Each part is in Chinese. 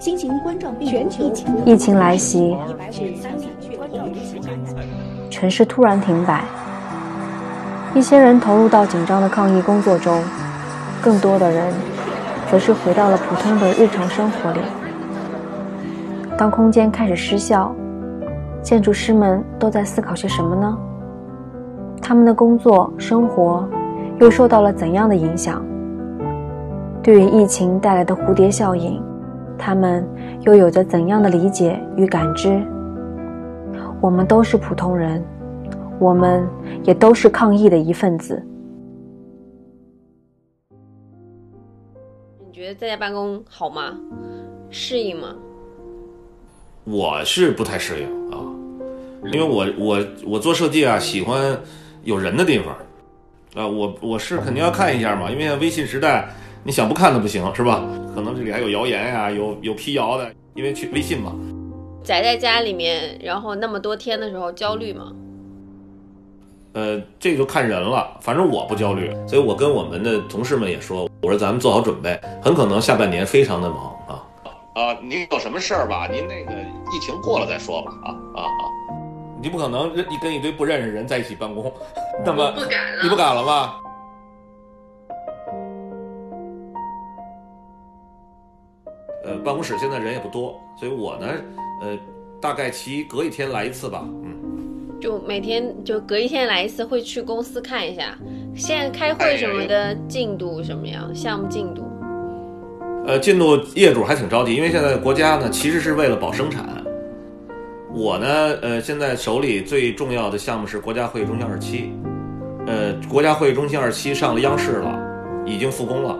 新型冠状病毒疫情疫情来袭，城市突然停摆，一些人投入到紧张的抗疫工作中，更多的人则是回到了普通的日常生活里。当空间开始失效，建筑师们都在思考些什么呢？他们的工作生活又受到了怎样的影响？对于疫情带来的蝴蝶效应，他们又有着怎样的理解与感知？我们都是普通人，我们也都是抗疫的一份子。你觉得在家办公好吗？适应吗？我是不太适应啊，因为我我我做设计啊，喜欢有人的地方啊，我我是肯定要看一下嘛，因为微信时代，你想不看都不行，是吧？可能这里还有谣言呀，有有辟谣的，因为去微信嘛。宅在家里面，然后那么多天的时候焦虑吗？呃，这就看人了，反正我不焦虑，所以我跟我们的同事们也说，我说咱们做好准备，很可能下半年非常的忙啊。啊，您有什么事儿吧？您那个疫情过了再说吧。啊啊啊！你不可能你跟一堆不认识人在一起办公，那么不敢了你不敢了吧？办公室现在人也不多，所以我呢，呃，大概其隔一天来一次吧。嗯，就每天就隔一天来一次，会去公司看一下，现在开会什么的进度什么样，项目进度。呃，进度业主还挺着急，因为现在国家呢其实是为了保生产。我呢，呃，现在手里最重要的项目是国家会议中心二期，呃，国家会议中心二期上了央视了，已经复工了，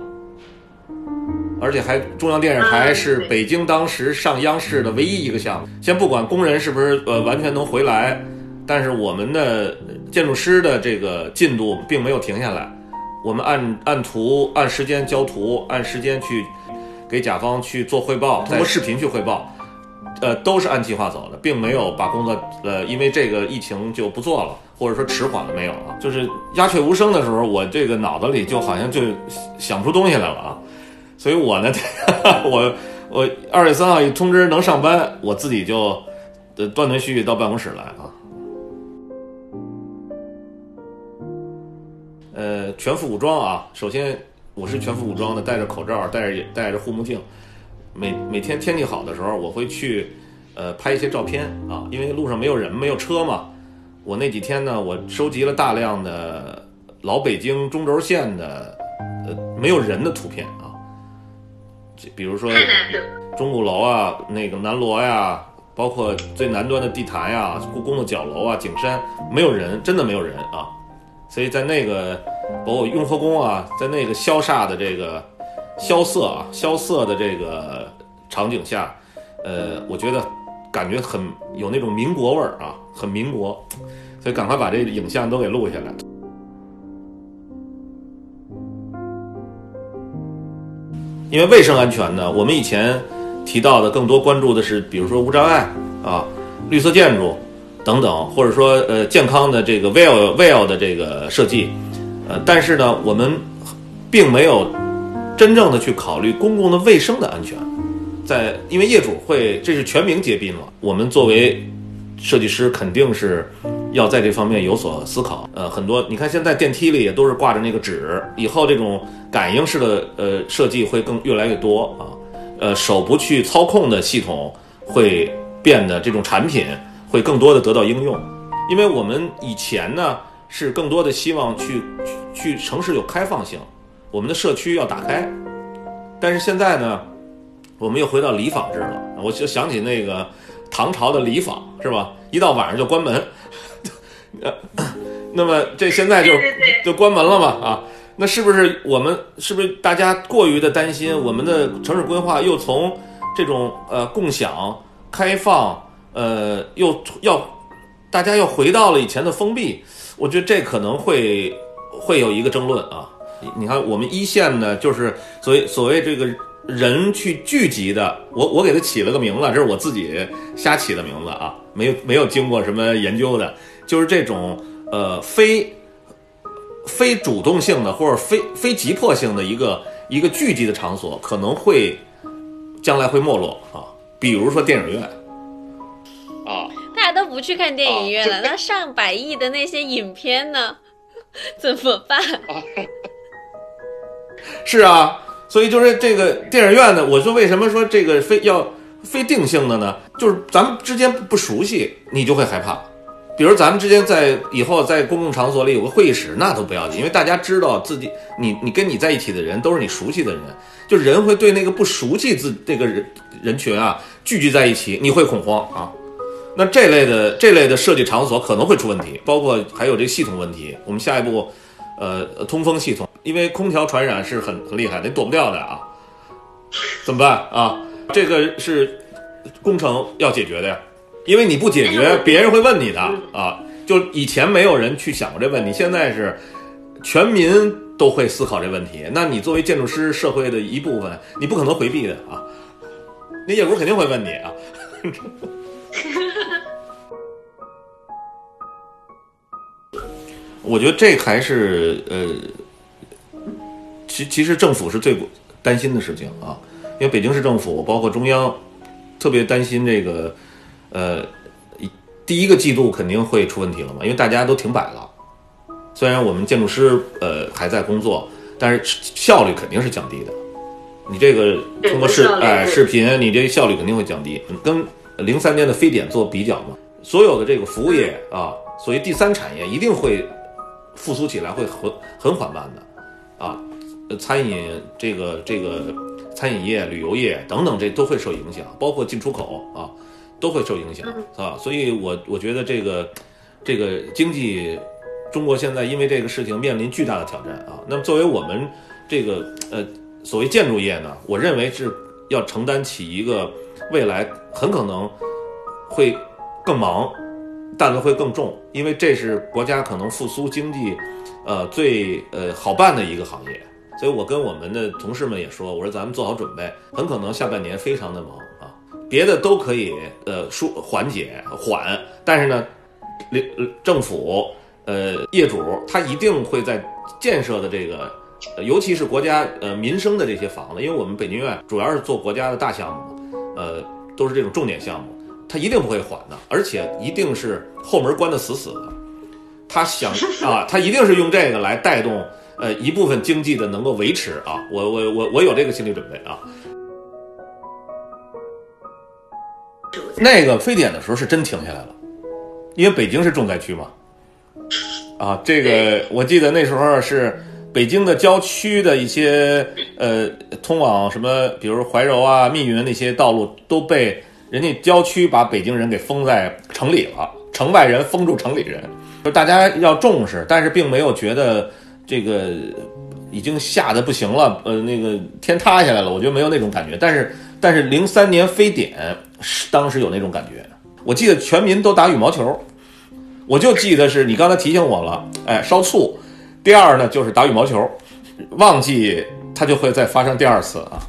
而且还中央电视台是北京当时上央视的唯一一个项目。先不管工人是不是呃完全能回来，但是我们的建筑师的这个进度并没有停下来，我们按按图按时间交图，按时间去给甲方去做汇报，通过视频去汇报。呃，都是按计划走的，并没有把工作呃因为这个疫情就不做了，或者说迟缓了没有啊？就是鸦雀无声的时候，我这个脑子里就好像就想不出东西来了啊。所以我呢，我我二月三号一通知能上班，我自己就呃断断续续到办公室来啊。呃，全副武装啊！首先我是全副武装的，戴着口罩，戴着戴着护目镜。每每天天气好的时候，我会去，呃，拍一些照片啊，因为路上没有人，没有车嘛。我那几天呢，我收集了大量的老北京中轴线的，呃，没有人的图片啊。这比如说钟鼓楼啊，那个南锣呀，包括最南端的地坛呀，故宫的角楼啊，景山没有人，真的没有人啊。所以在那个包括雍和宫啊，在那个萧煞的这个。萧瑟啊，萧瑟的这个场景下，呃，我觉得感觉很有那种民国味儿啊，很民国，所以赶快把这个影像都给录下来。因为卫生安全呢，我们以前提到的更多关注的是，比如说无障碍啊、绿色建筑等等，或者说呃健康的这个 well well 的这个设计，呃，但是呢，我们并没有。真正的去考虑公共的卫生的安全，在因为业主会这是全民皆兵了，我们作为设计师肯定是要在这方面有所思考。呃，很多你看现在电梯里也都是挂着那个纸，以后这种感应式的呃设计会更越来越多啊。呃，手不去操控的系统会变得这种产品会更多的得到应用，因为我们以前呢是更多的希望去去城市有开放性。我们的社区要打开，但是现在呢，我们又回到里坊制了。我就想起那个唐朝的里坊，是吧？一到晚上就关门。呃，那么这现在就就关门了嘛？啊，那是不是我们是不是大家过于的担心？我们的城市规划又从这种呃共享、开放，呃，又要大家又回到了以前的封闭？我觉得这可能会会有一个争论啊。你看，我们一线呢，就是所谓所谓这个人去聚集的，我我给它起了个名字，这是我自己瞎起的名字啊，没有没有经过什么研究的，就是这种呃非非主动性的或者非非急迫性的一个一个聚集的场所，可能会将来会没落啊。比如说电影院，啊，大家都不去看电影院了，哦那上百亿的那些影片呢？怎么办？是啊，所以就是这个电影院呢，我说为什么说这个非要非定性的呢？就是咱们之间不熟悉，你就会害怕。比如咱们之间在以后在公共场所里有个会议室，那都不要紧，因为大家知道自己你你跟你在一起的人都是你熟悉的人，就人会对那个不熟悉自这个人人群啊聚集在一起，你会恐慌啊。那这类的这类的设计场所可能会出问题，包括还有这系统问题。我们下一步，呃，通风系统，因为空调传染是很很厉害的，你躲不掉的啊。怎么办啊？这个是工程要解决的呀，因为你不解决，别人会问你的啊。就以前没有人去想过这问题，现在是全民都会思考这问题。那你作为建筑师社会的一部分，你不可能回避的啊。那业主肯定会问你啊。我觉得这还是呃，其其实政府是最担心的事情啊，因为北京市政府包括中央特别担心这个呃，一第一个季度肯定会出问题了嘛，因为大家都停摆了。虽然我们建筑师呃还在工作，但是效率肯定是降低的。你这个通过视哎视频，你这个效率肯定会降低。跟零三年的非典做比较嘛，所有的这个服务业啊，所谓第三产业一定会复苏起来，会很很缓慢的啊。呃餐饮这个这个餐饮业、旅游业等等，这都会受影响，包括进出口啊，都会受影响啊。所以我我觉得这个这个经济，中国现在因为这个事情面临巨大的挑战啊。那么作为我们这个呃所谓建筑业呢，我认为是要承担起一个未来很可能会更忙，担子会更重，因为这是国家可能复苏经济呃最呃好办的一个行业。所以我跟我们的同事们也说，我说咱们做好准备，很可能下半年非常的忙啊，别的都可以呃舒缓解缓，但是呢，政府呃业主他一定会在建设的这个，尤其是国家呃民生的这些房子，因为我们北京院主要是做国家的大项目，呃都是这种重点项目，他一定不会缓的，而且一定是后门关得死死的。他想 啊，他一定是用这个来带动呃一部分经济的能够维持啊，我我我我有这个心理准备啊。那个非典的时候是真停下来了，因为北京是重灾区嘛。啊，这个我记得那时候是北京的郊区的一些呃通往什么，比如怀柔啊、密云那些道路都被人家郊区把北京人给封在城里了，城外人封住城里人，就大家要重视，但是并没有觉得这个已经吓得不行了，呃，那个天塌下来了，我觉得没有那种感觉。但是但是零三年非典是当时有那种感觉，我记得全民都打羽毛球。我就记得是你刚才提醒我了，哎，烧醋。第二呢，就是打羽毛球，忘记它就会再发生第二次啊。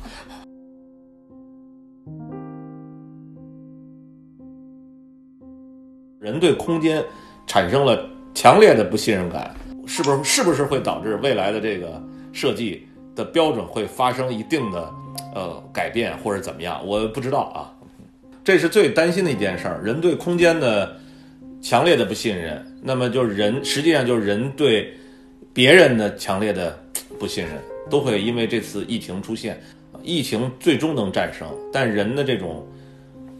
人对空间产生了强烈的不信任感，是不是？是不是会导致未来的这个设计的标准会发生一定的呃改变，或者怎么样？我不知道啊。这是最担心的一件事儿，人对空间的。强烈的不信任，那么就是人，实际上就是人对别人的强烈的不信任，都会因为这次疫情出现。疫情最终能战胜，但人的这种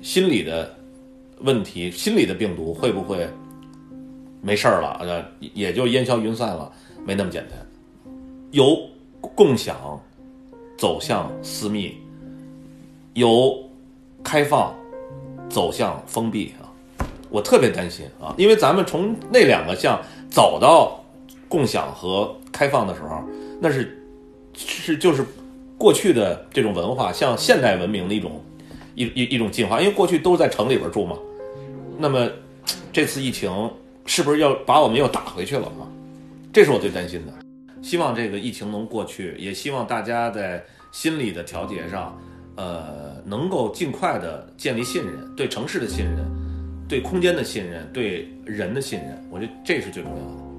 心理的问题、心理的病毒会不会没事儿了？呃，也就烟消云散了？没那么简单。由共享走向私密，由开放走向封闭啊。我特别担心啊，因为咱们从那两个项走到共享和开放的时候，那是是就是过去的这种文化向现代文明的一种一一一种进化，因为过去都是在城里边住嘛。那么这次疫情是不是要把我们又打回去了啊？这是我最担心的。希望这个疫情能过去，也希望大家在心理的调节上，呃，能够尽快的建立信任，对城市的信任。对空间的信任，对人的信任，我觉得这是最重要的。